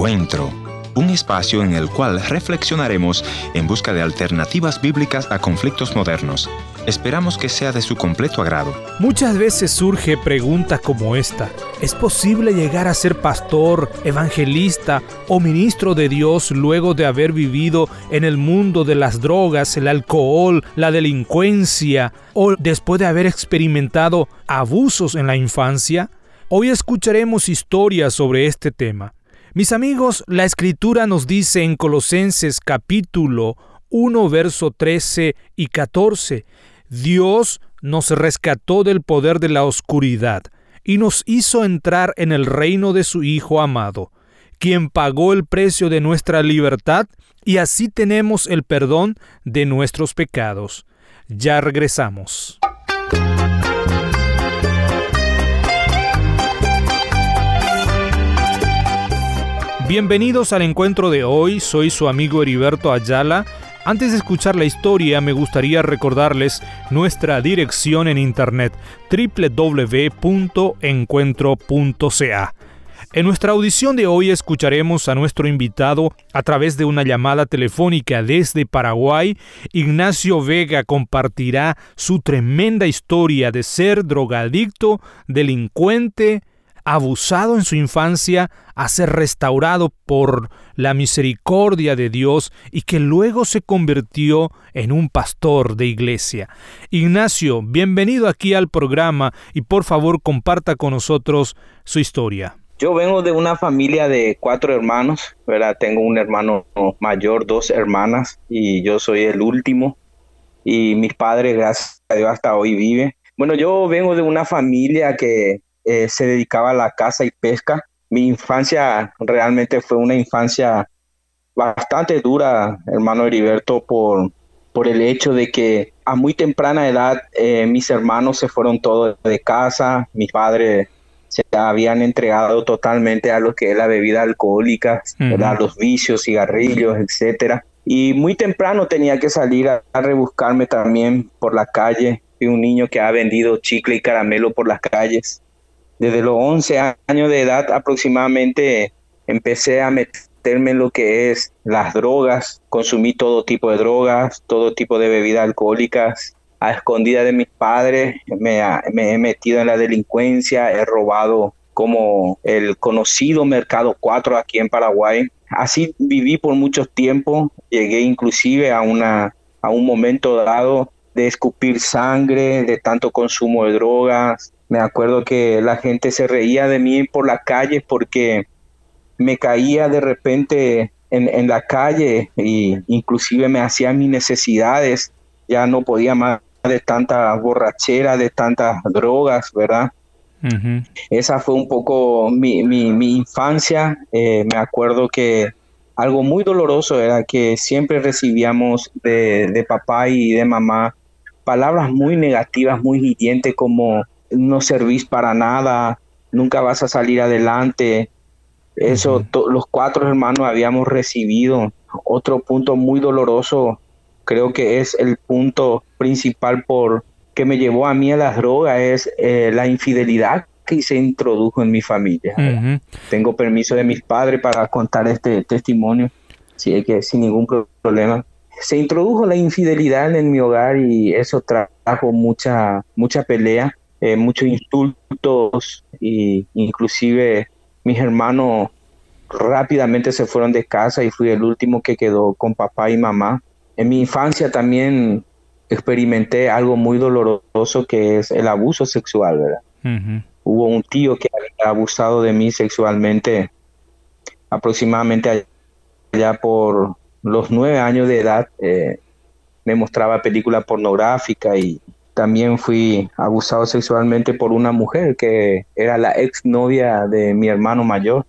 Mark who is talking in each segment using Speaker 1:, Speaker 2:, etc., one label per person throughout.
Speaker 1: Encuentro, un espacio en el cual reflexionaremos en busca de alternativas bíblicas a conflictos modernos. Esperamos que sea de su completo agrado.
Speaker 2: Muchas veces surge preguntas como esta. ¿Es posible llegar a ser pastor, evangelista o ministro de Dios luego de haber vivido en el mundo de las drogas, el alcohol, la delincuencia o después de haber experimentado abusos en la infancia? Hoy escucharemos historias sobre este tema. Mis amigos, la escritura nos dice en Colosenses capítulo 1, verso 13 y 14, Dios nos rescató del poder de la oscuridad y nos hizo entrar en el reino de su Hijo amado, quien pagó el precio de nuestra libertad y así tenemos el perdón de nuestros pecados. Ya regresamos. Bienvenidos al encuentro de hoy, soy su amigo Heriberto Ayala. Antes de escuchar la historia me gustaría recordarles nuestra dirección en internet www.encuentro.ca. En nuestra audición de hoy escucharemos a nuestro invitado a través de una llamada telefónica desde Paraguay. Ignacio Vega compartirá su tremenda historia de ser drogadicto, delincuente, abusado en su infancia a ser restaurado por la misericordia de Dios y que luego se convirtió en un pastor de iglesia. Ignacio, bienvenido aquí al programa y por favor comparta con nosotros su historia.
Speaker 3: Yo vengo de una familia de cuatro hermanos. Tengo un hermano mayor, dos hermanas y yo soy el último y mis padres, gracias hasta hoy viven. Bueno, yo vengo de una familia que eh, se dedicaba a la caza y pesca. Mi infancia realmente fue una infancia bastante dura, hermano Heriberto, por, por el hecho de que a muy temprana edad eh, mis hermanos se fueron todos de casa, mis padres se habían entregado totalmente a lo que es la bebida alcohólica, a los vicios, cigarrillos, etcétera. Y muy temprano tenía que salir a, a, rebuscarme también por la calle. Fui un niño que ha vendido chicle y caramelo por las calles desde los 11 años de edad aproximadamente empecé a meterme en lo que es las drogas, consumí todo tipo de drogas, todo tipo de bebidas alcohólicas, a escondida de mis padres, me, he metido en la delincuencia, he robado como el conocido Mercado 4 aquí en Paraguay. Así viví por mucho tiempo, llegué inclusive a, una, a un momento dado de escupir sangre, de tanto consumo de drogas, me acuerdo que la gente se reía de mí por la calle porque me caía de repente en, la calle y inclusive me hacía mis necesidades. Ya no podía más de tanta borrachera, de tantas drogas, ¿verdad? Esa fue un poco mi, infancia. Eh, me acuerdo que algo muy doloroso era que siempre recibíamos de, de papá y de mamá palabras muy negativas, muy hirientes como no servís para nada, nunca vas a salir adelante. Eso, los cuatro hermanos habíamos recibido. Otro punto muy doloroso, creo que es el punto principal por que me llevó a mí a las drogas, es eh, la infidelidad que se introdujo en mi familia. Tengo permiso de mis padres para contar este testimonio, sí, que sin ningún problema. Se introdujo la infidelidad en mi hogar y eso trajo mucha, mucha pelea eh, muchos insultos y inclusive mis hermanos rápidamente se fueron de casa y fui el último que quedó con papá y mamá. En mi infancia también experimenté algo muy doloroso que es el abuso sexual, ¿verdad? Hubo un tío que había abusado de mí sexualmente aproximadamente allá por los nueve años de edad. Eh, me mostraba películas pornográficas y también fui abusado sexualmente por una mujer que era la exnovia de mi hermano mayor,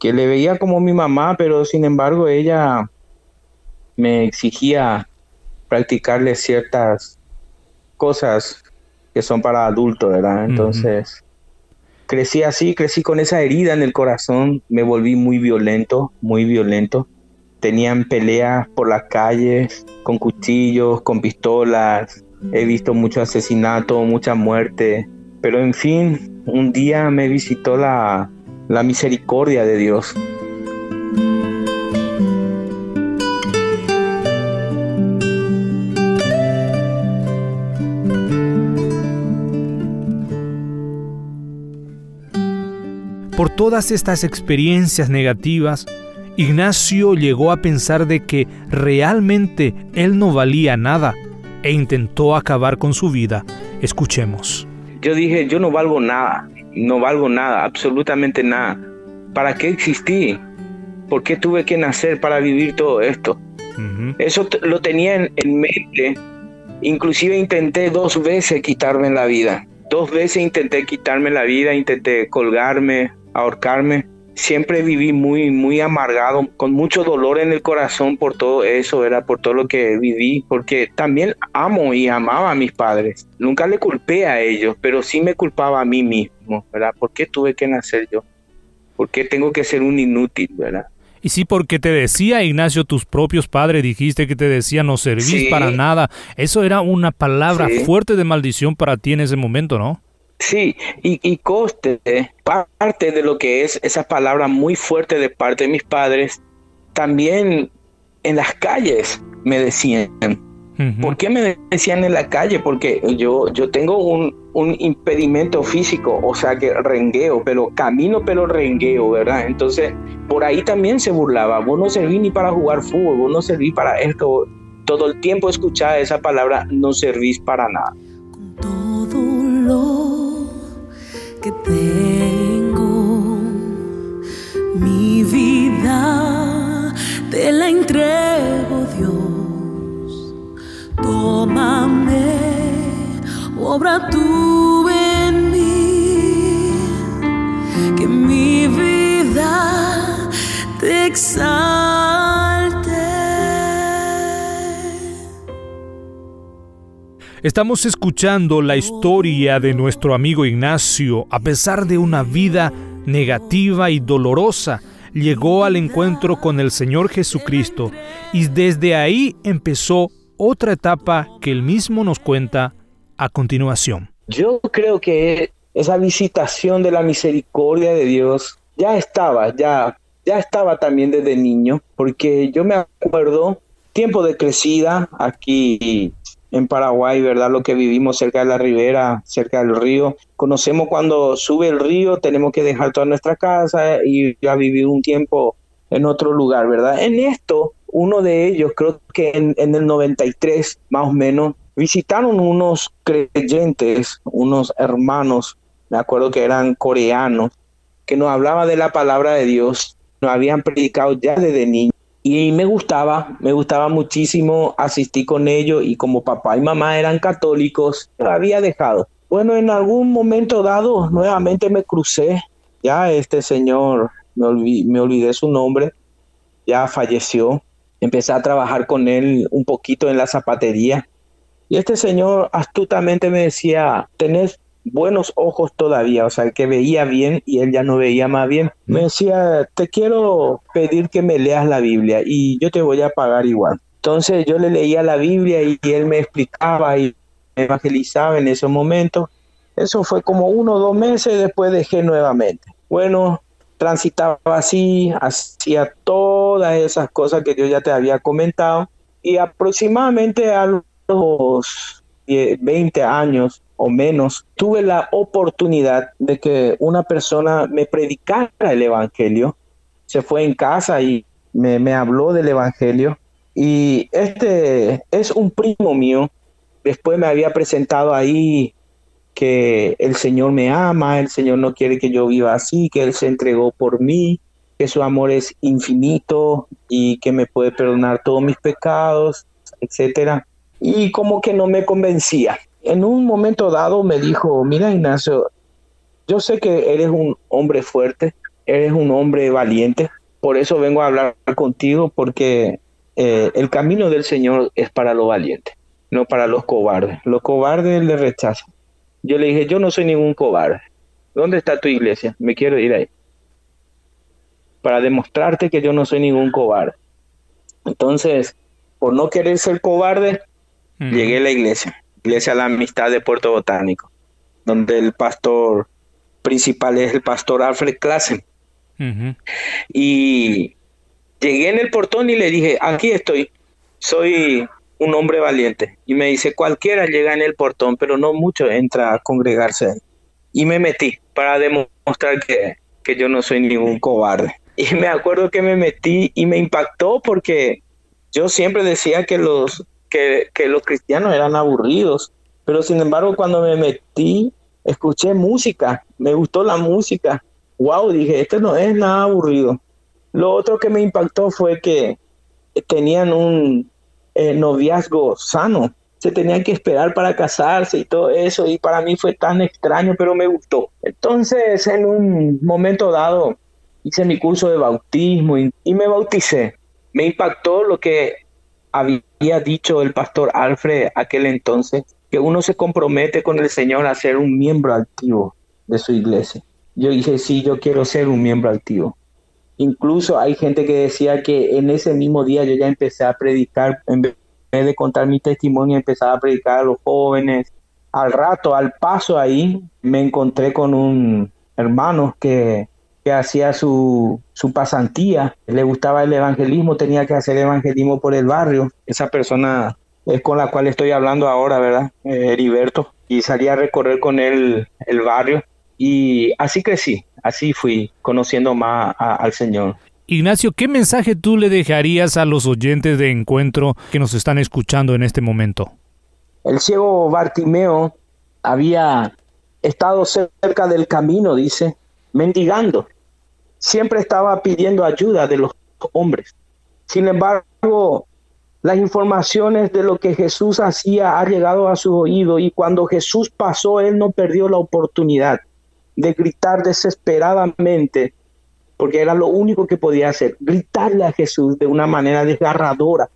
Speaker 3: que le veía como mi mamá, pero sin embargo ella me exigía practicarle ciertas cosas que son para adultos, ¿verdad? Entonces, crecí así, crecí con esa herida en el corazón, me volví muy violento, muy violento. Tenían peleas por las calles, con cuchillos, con pistolas, he visto mucho asesinato, mucha muerte, pero en fin, un día me visitó la, la misericordia de Dios.
Speaker 2: Por todas estas experiencias negativas, Ignacio llegó a pensar de que realmente él no valía nada e intentó acabar con su vida. Escuchemos.
Speaker 3: Yo dije, yo no valgo nada, no valgo nada, absolutamente nada. ¿Para qué existí? ¿Por qué tuve que nacer para vivir todo esto? Eso lo tenía en, en, mente. Inclusive intenté dos veces quitarme la vida. Dos veces intenté quitarme la vida, intenté colgarme, ahorcarme. Siempre viví muy, muy amargado, con mucho dolor en el corazón por todo eso, era por todo lo que viví, porque también amo y amaba a mis padres. Nunca le culpé a ellos, pero sí me culpaba a mí mismo, ¿verdad? ¿Por qué tuve que nacer yo? ¿Por qué tengo que ser un inútil, verdad?
Speaker 2: Y sí, porque te decía Ignacio, tus propios padres, dijiste que te decía no servís para nada. Eso era una palabra fuerte de maldición para ti en ese momento, ¿no?
Speaker 3: Sí, y, y coste, parte de lo que es esa palabra muy fuerte de parte de mis padres, también en las calles me decían, ¿Por qué me decían en la calle? Porque yo, yo tengo un, un, impedimento físico, o sea que rengueo, pero camino pero rengueo, ¿verdad? Entonces, por ahí también se burlaba, vos no servís ni para jugar fútbol, vos no servís para esto. Todo el tiempo escuchaba esa palabra, no servís para nada.
Speaker 4: Mi vida te la entrego, Dios. Tómame, obra tú en mí, que mi vida te exalte.
Speaker 2: Estamos escuchando la historia de nuestro amigo Ignacio, a pesar de una vida negativa y dolorosa llegó al encuentro con el Señor Jesucristo y desde ahí empezó otra etapa que él mismo nos cuenta a continuación.
Speaker 3: Yo creo que esa visitación de la misericordia de Dios ya estaba, ya, ya estaba también desde niño, porque yo me acuerdo tiempo de crecida aquí en Paraguay, ¿verdad? Lo que vivimos cerca de la ribera, cerca del río. Conocemos cuando sube el río, tenemos que dejar toda nuestra casa y ya vivir un tiempo en otro lugar, ¿verdad? En esto uno de ellos, creo que en, el 93 más o menos, visitaron unos creyentes, unos hermanos, me acuerdo que eran coreanos, que nos hablaban de la palabra de Dios, nos habían predicado ya desde niño. Y me gustaba, me gustaba muchísimo asistir con ellos y como papá y mamá eran católicos, lo había dejado. Bueno, en algún momento dado, nuevamente me crucé, ya este señor, me, me olvidé su nombre, ya falleció, empecé a trabajar con él un poquito en la zapatería. Y este señor astutamente me decía, tenés buenos ojos todavía, o sea, que veía bien y él ya no veía más bien. Me decía, te quiero pedir que me leas la Biblia y yo te voy a pagar igual. Entonces yo le leía la Biblia y, él me explicaba y me evangelizaba en ese momento. Eso fue como uno o dos meses, después dejé nuevamente. Bueno, transitaba así, hacía todas esas cosas que yo ya te había comentado y aproximadamente a los 20 años o menos tuve la oportunidad de que una persona me predicara el Evangelio. Se fue en casa y me, habló del Evangelio y este es un primo mío. Después me había presentado ahí que el Señor me ama, el Señor no quiere que yo viva así, que Él se entregó por mí, que su amor es infinito y que me puede perdonar todos mis pecados, etcétera. Y como que no me convencía. En un momento dado me dijo, mira Ignacio, yo sé que eres un hombre fuerte, eres un hombre valiente, por eso vengo a hablar contigo, porque eh, el camino del Señor es para los valientes, no para los cobardes. Los cobardes le rechazan. Yo le dije, yo no soy ningún cobarde. ¿Dónde está tu iglesia? Me quiero ir ahí. Para demostrarte que yo no soy ningún cobarde. Entonces, por no querer ser cobarde, llegué a la iglesia. Iglesia de la Amistad de Puerto Botánico, donde el pastor principal es el pastor Alfred Klassen. Y llegué en el portón y le dije, aquí estoy, soy un hombre valiente. Y me dice, cualquiera llega en el portón, pero no mucho entra a congregarse. Y me metí para demostrar que que yo no soy ningún cobarde. Y me acuerdo que me metí y me impactó porque yo siempre decía que los, que, los cristianos eran aburridos, pero sin embargo cuando me metí, escuché música, me gustó la música. Wow, dije, esto no es nada aburrido. Lo otro que me impactó fue que tenían un eh, noviazgo sano, se tenían que esperar para casarse y todo eso, y para mí fue tan extraño, pero me gustó. Entonces, en un momento dado, hice mi curso de bautismo y, me bauticé. Me impactó lo que había dicho el pastor Alfred aquel entonces, que uno se compromete con el Señor a ser un miembro activo de su iglesia. Yo dije, sí, yo quiero ser un miembro activo. Incluso hay gente que decía que en ese mismo día yo ya empecé a predicar, en vez de contar mi testimonio, empezaba a predicar a los jóvenes. Al rato, al paso ahí, me encontré con un hermano que que hacía su, su pasantía, le gustaba el evangelismo, tenía que hacer evangelismo por el barrio. Esa persona es con la cual estoy hablando ahora, ¿verdad? Eh, Heriberto. Y salí a recorrer con él el barrio. Y así crecí, así fui conociendo más al Señor.
Speaker 2: Ignacio, ¿qué mensaje tú le dejarías a los oyentes de encuentro que nos están escuchando en este momento?
Speaker 3: El ciego Bartimeo había estado cerca del camino, dice, mendigando siempre estaba pidiendo ayuda de los hombres. Sin embargo, las informaciones de lo que Jesús hacía ha llegado a su oído y cuando Jesús pasó, él no perdió la oportunidad de gritar desesperadamente, porque era lo único que podía hacer, gritarle a Jesús de una manera desgarradora.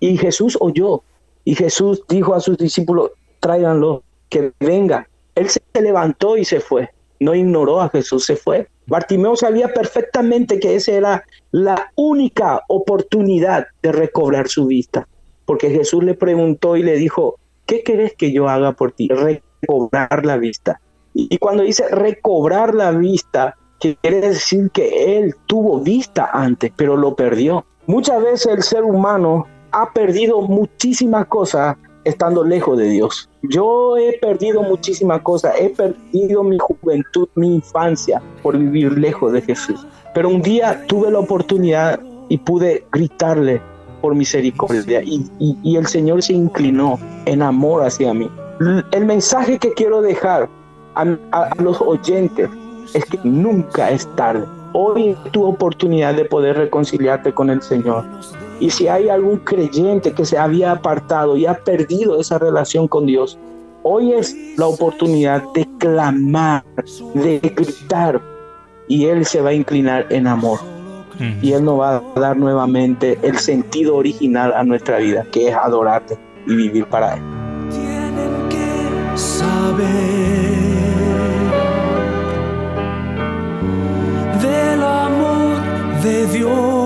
Speaker 3: Y Jesús oyó y Jesús dijo a sus discípulos, tráiganlo, que venga. Él se levantó y se fue, no ignoró a Jesús, se fue. Bartimeo sabía perfectamente que esa era la única oportunidad de recobrar su vista, porque Jesús le preguntó y le dijo, ¿qué querés que yo haga por ti? Recobrar la vista. Y cuando dice recobrar la vista, quiere decir que él tuvo vista antes, pero lo perdió. Muchas veces el ser humano ha perdido muchísimas cosas estando lejos de Dios. Yo he perdido muchísimas cosas, he perdido mi juventud, mi infancia por vivir lejos de Jesús. Pero un día tuve la oportunidad y pude gritarle por misericordia y, el Señor se inclinó en amor hacia mí. El mensaje que quiero dejar a los oyentes es que nunca es tarde. Hoy es tu oportunidad de poder reconciliarte con el Señor. Y si hay algún creyente que se había apartado y ha perdido esa relación con Dios, hoy es la oportunidad de clamar, de gritar, y Él se va a inclinar en amor. Y Él nos va a dar nuevamente el sentido original a nuestra vida, que es adorarte y vivir para Él. Tienen que saber
Speaker 5: del amor de Dios.